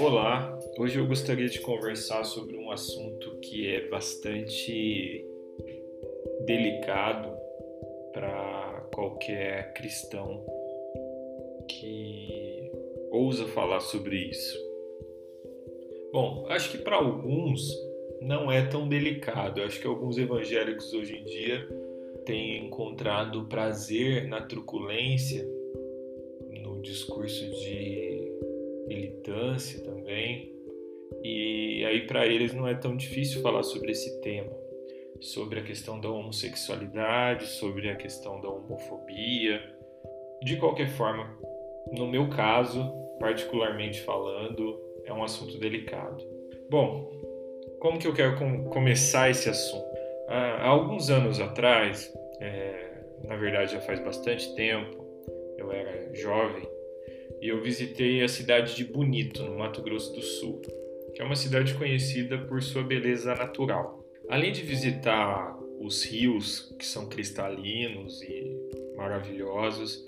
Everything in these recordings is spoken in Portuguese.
Olá, hoje eu gostaria de conversar sobre um assunto que é bastante delicado para qualquer cristão que ousa falar sobre isso. Bom, acho que para alguns não é tão delicado. Acho que alguns evangélicos hoje em dia têm encontrado prazer na truculência, no discurso de militância também. E aí para eles não é tão difícil falar sobre esse tema, sobre a questão da homossexualidade, sobre a questão da homofobia. De qualquer forma, no meu caso, particularmente falando, é um assunto delicado. Bom, como que eu quero com começar esse assunto? Há, alguns anos atrás, é, na verdade já faz bastante tempo, eu era jovem e eu visitei a cidade de Bonito, no Mato Grosso do Sul, que é uma cidade conhecida por sua beleza natural. Além de visitar os rios, que são cristalinos e maravilhosos,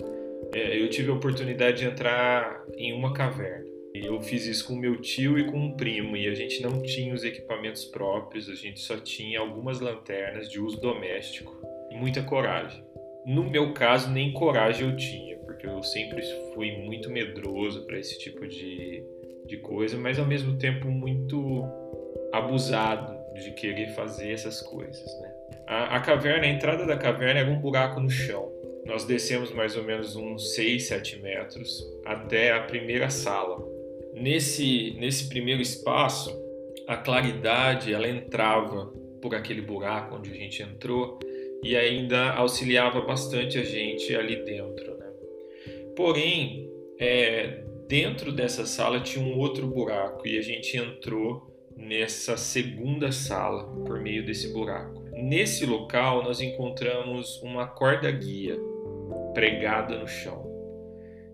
é, eu tive a oportunidade de entrar em uma caverna. Eu fiz isso com meu tio e com um primo, e a gente não tinha os equipamentos próprios, a gente só tinha algumas lanternas de uso doméstico e muita coragem. No meu caso, nem coragem eu tinha eu sempre fui muito medroso para esse tipo de, de coisa, mas ao mesmo tempo muito abusado de querer fazer essas coisas. Né? A, a caverna, a entrada da caverna era um buraco no chão. Nós descemos mais ou menos uns 6, 7 metros até a primeira sala. Nesse, nesse primeiro espaço, a claridade ela entrava por aquele buraco onde a gente entrou e ainda auxiliava bastante a gente ali dentro. Porém, é, dentro dessa sala tinha um outro buraco e a gente entrou nessa segunda sala por meio desse buraco. Nesse local nós encontramos uma corda guia pregada no chão.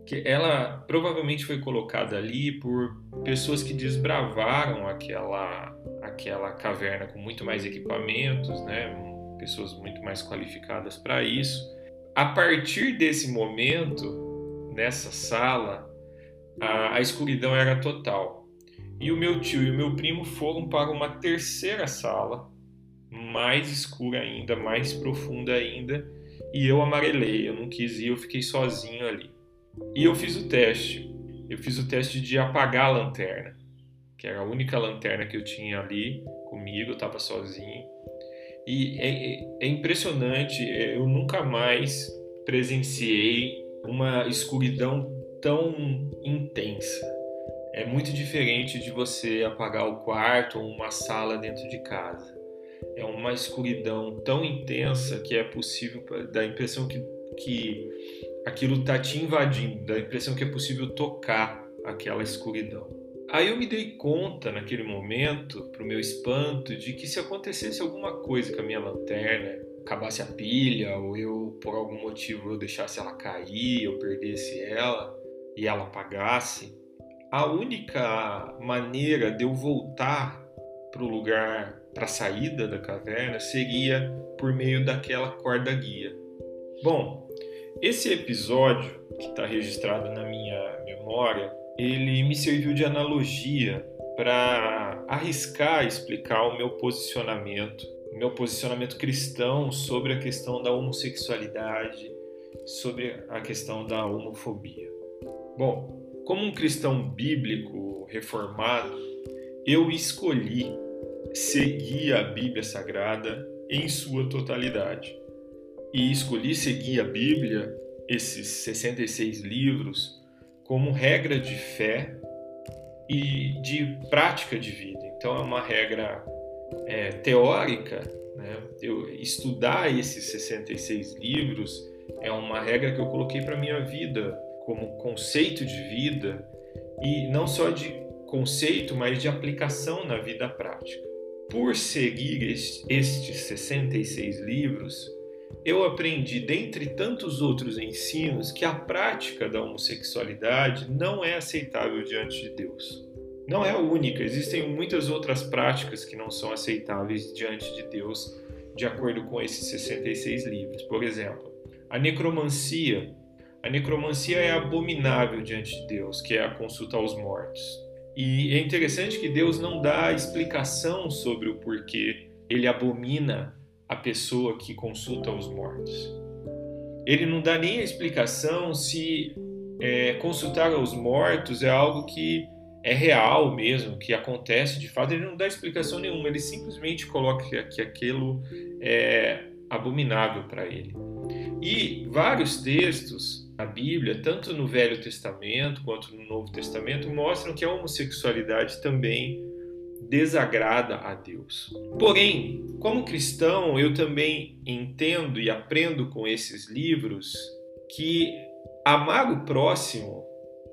Que ela provavelmente foi colocada ali por pessoas que desbravaram aquela aquela caverna com muito mais equipamentos, né? Pessoas muito mais qualificadas para isso. A partir desse momento, nessa sala, a, a escuridão era total. E o meu tio e o meu primo foram para uma terceira sala, mais escura ainda, mais profunda ainda, e eu amarelei, eu não quis ir, eu fiquei sozinho ali. E eu fiz o teste. Eu fiz o teste de apagar a lanterna, que era a única lanterna que eu tinha ali comigo, eu estava sozinho. E é, é impressionante, eu nunca mais presenciei uma escuridão tão intensa. É muito diferente de você apagar o quarto ou uma sala dentro de casa. É uma escuridão tão intensa que é possível, dá a impressão que, que aquilo está te invadindo, dá a impressão que é possível tocar aquela escuridão. Aí eu me dei conta naquele momento, para o meu espanto, de que se acontecesse alguma coisa com a minha lanterna, acabasse a pilha ou eu por algum motivo eu deixasse ela cair, eu perdesse ela e ela apagasse, a única maneira de eu voltar para o lugar, para a saída da caverna, seria por meio daquela corda guia. Bom, esse episódio que está registrado na minha memória, ele me serviu de analogia para arriscar explicar o meu posicionamento meu posicionamento cristão sobre a questão da homossexualidade, sobre a questão da homofobia. Bom, como um cristão bíblico reformado, eu escolhi seguir a Bíblia Sagrada em sua totalidade. E escolhi seguir a Bíblia, esses 66 livros, como regra de fé e de prática de vida. Então é uma regra é, teórica, né? eu estudar esses 66 livros é uma regra que eu coloquei para minha vida como conceito de vida e não só de conceito, mas de aplicação na vida prática. Por seguir estes 66 livros, eu aprendi, dentre tantos outros ensinos, que a prática da homossexualidade não é aceitável diante de Deus não é a única, existem muitas outras práticas que não são aceitáveis diante de Deus, de acordo com esses 66 livros. Por exemplo, a necromancia. A necromancia é abominável diante de Deus, que é a consulta aos mortos. E é interessante que Deus não dá explicação sobre o porquê ele abomina a pessoa que consulta os mortos. Ele não dá nem a explicação se é, consultar os mortos é algo que é real mesmo, que acontece de fato. Ele não dá explicação nenhuma, ele simplesmente coloca que aquilo é abominável para ele. E vários textos na Bíblia, tanto no Velho Testamento quanto no Novo Testamento, mostram que a homossexualidade também desagrada a Deus. Porém, como cristão, eu também entendo e aprendo com esses livros que amar o próximo,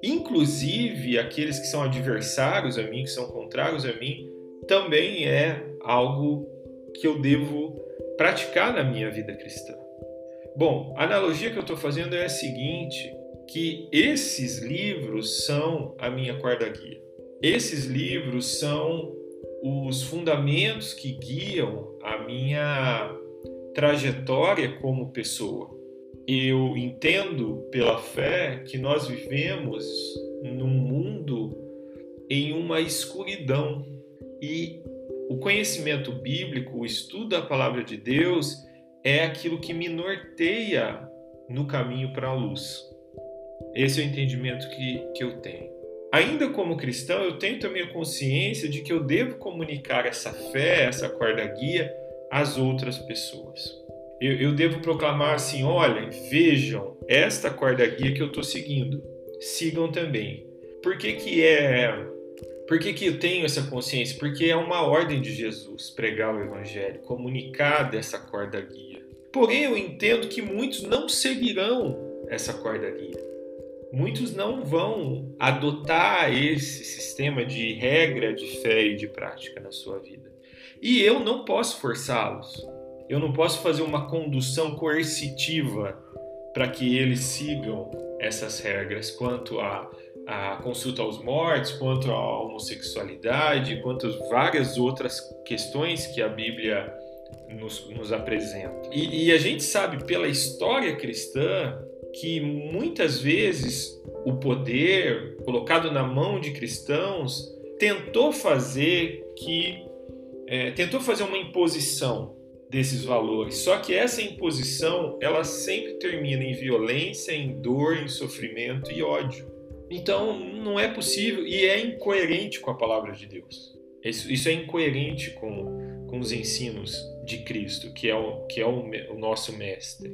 inclusive aqueles que são adversários a mim, que são contrários a mim, também é algo que eu devo praticar na minha vida cristã. Bom, a analogia que eu estou fazendo é a seguinte: que esses livros são a minha guarda-guia. Esses livros são os fundamentos que guiam a minha trajetória como pessoa. Eu entendo pela fé que nós vivemos num mundo em uma escuridão e o conhecimento bíblico, o estudo da palavra de Deus, é aquilo que me norteia no caminho para a luz. Esse é o entendimento que, que eu tenho. Ainda como cristão, eu tenho também a consciência de que eu devo comunicar essa fé, essa corda-guia às outras pessoas. Eu, eu devo proclamar assim: olha, vejam esta corda-guia que eu estou seguindo, sigam também. Por que, que é por que, que eu tenho essa consciência? Porque é uma ordem de Jesus pregar o Evangelho, comunicar dessa corda guia. Porém, eu entendo que muitos não seguirão essa corda guia. Muitos não vão adotar esse sistema de regra de fé e de prática na sua vida. E eu não posso forçá-los. Eu não posso fazer uma condução coercitiva para que eles sigam essas regras quanto a a consulta aos mortos, quanto à homossexualidade, quanto a várias outras questões que a Bíblia nos, nos apresenta. E, e a gente sabe pela história cristã que muitas vezes o poder colocado na mão de cristãos tentou fazer que é, tentou fazer uma imposição desses valores. Só que essa imposição ela sempre termina em violência, em dor, em sofrimento e ódio. Então, não é possível e é incoerente com a palavra de Deus. Isso, isso é incoerente com, com os ensinos de Cristo, que é, o, que é o, o nosso mestre,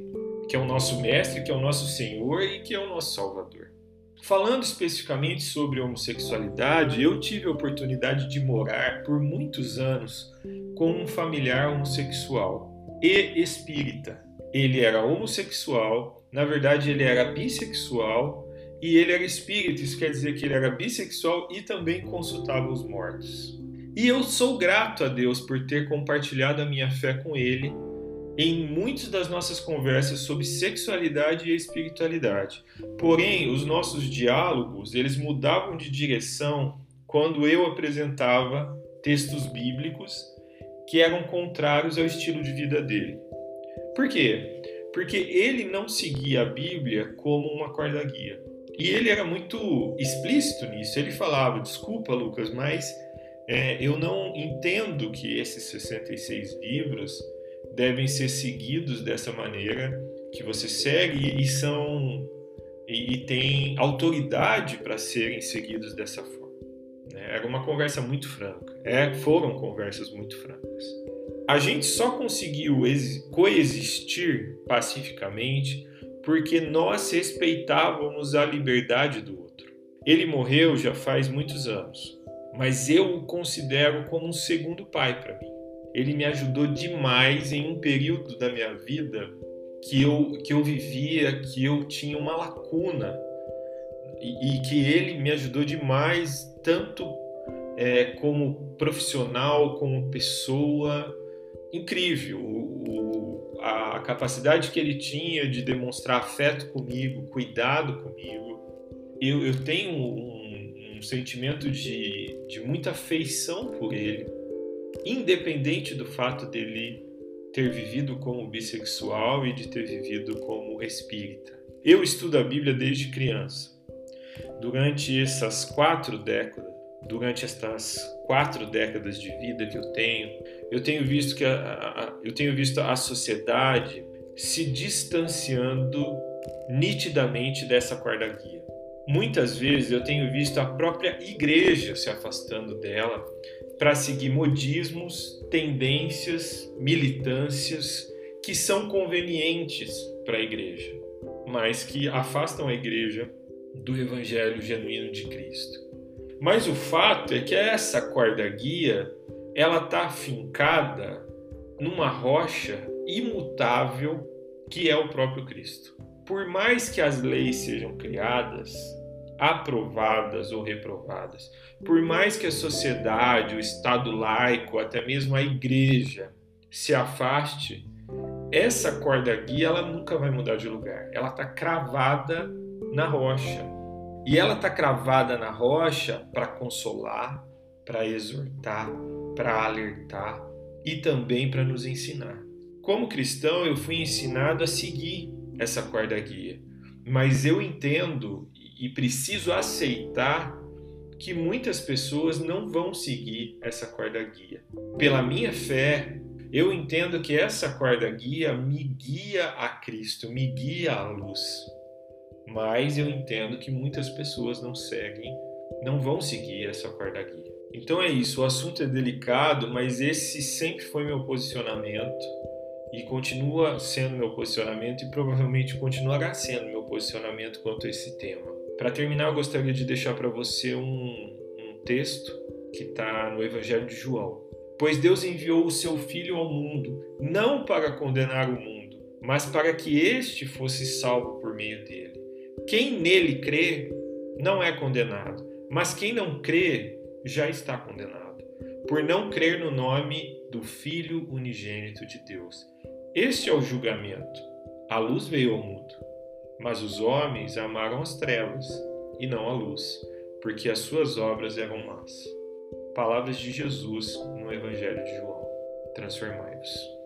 que é o nosso mestre, que é o nosso Senhor e que é o nosso Salvador. Falando especificamente sobre homossexualidade, eu tive a oportunidade de morar por muitos anos com um familiar homossexual e espírita. Ele era homossexual, na verdade, ele era bissexual e ele era espírita, isso quer dizer que ele era bissexual e também consultava os mortos. E eu sou grato a Deus por ter compartilhado a minha fé com ele em muitas das nossas conversas sobre sexualidade e espiritualidade. Porém, os nossos diálogos, eles mudavam de direção quando eu apresentava textos bíblicos que eram contrários ao estilo de vida dele. Por quê? Porque ele não seguia a Bíblia como uma corda-guia. E ele era muito explícito nisso. Ele falava: desculpa, Lucas, mas é, eu não entendo que esses 66 livros devem ser seguidos dessa maneira que você segue e são e, e tem autoridade para serem seguidos dessa forma. Né? Era uma conversa muito franca. É, foram conversas muito francas. A gente só conseguiu coexistir pacificamente porque nós respeitávamos a liberdade do outro. Ele morreu já faz muitos anos, mas eu o considero como um segundo pai para mim. Ele me ajudou demais em um período da minha vida que eu, que eu vivia, que eu tinha uma lacuna e, que ele me ajudou demais, tanto é, como profissional, como pessoa. Incrível. O, a capacidade que ele tinha de demonstrar afeto comigo, cuidado comigo. Eu, eu tenho um, um sentimento de, de muita afeição por ele, independente do fato dele ter vivido como bissexual e de ter vivido como espírita. Eu estudo a Bíblia desde criança. Durante essas quatro décadas, durante estas quatro décadas de vida que eu tenho, eu tenho visto que a, a, eu tenho visto a sociedade se distanciando nitidamente dessa corda guia. Muitas vezes eu tenho visto a própria igreja se afastando dela para seguir modismos, tendências, militâncias que são convenientes para a igreja, mas que afastam a igreja do evangelho genuíno de Cristo. Mas o fato é que essa corda guia, ela está fincada numa rocha imutável que é o próprio Cristo. Por mais que as leis sejam criadas, aprovadas ou reprovadas, por mais que a sociedade, o Estado laico, até mesmo a igreja se afaste, essa corda guia ela nunca vai mudar de lugar. Ela está cravada na rocha. E ela está cravada na rocha para consolar, para exortar, para alertar e também para nos ensinar. Como cristão, eu fui ensinado a seguir essa corda guia, mas eu entendo e preciso aceitar que muitas pessoas não vão seguir essa corda guia. Pela minha fé, eu entendo que essa corda guia me guia a Cristo, me guia à luz mas eu entendo que muitas pessoas não seguem, não vão seguir essa corda guia. Então é isso, o assunto é delicado, mas esse sempre foi meu posicionamento e continua sendo meu posicionamento e provavelmente continuará sendo meu posicionamento quanto a esse tema. Para terminar, eu gostaria de deixar para você um, um texto que está no Evangelho de João. Pois Deus enviou o seu Filho ao mundo, não para condenar o mundo, mas para que este fosse salvo por meio dele. Quem nele crê não é condenado, mas quem não crê já está condenado, por não crer no nome do Filho unigênito de Deus. Este é o julgamento. A luz veio ao mundo, mas os homens amaram as trevas e não a luz, porque as suas obras eram más. Palavras de Jesus no Evangelho de João. Transformai-vos.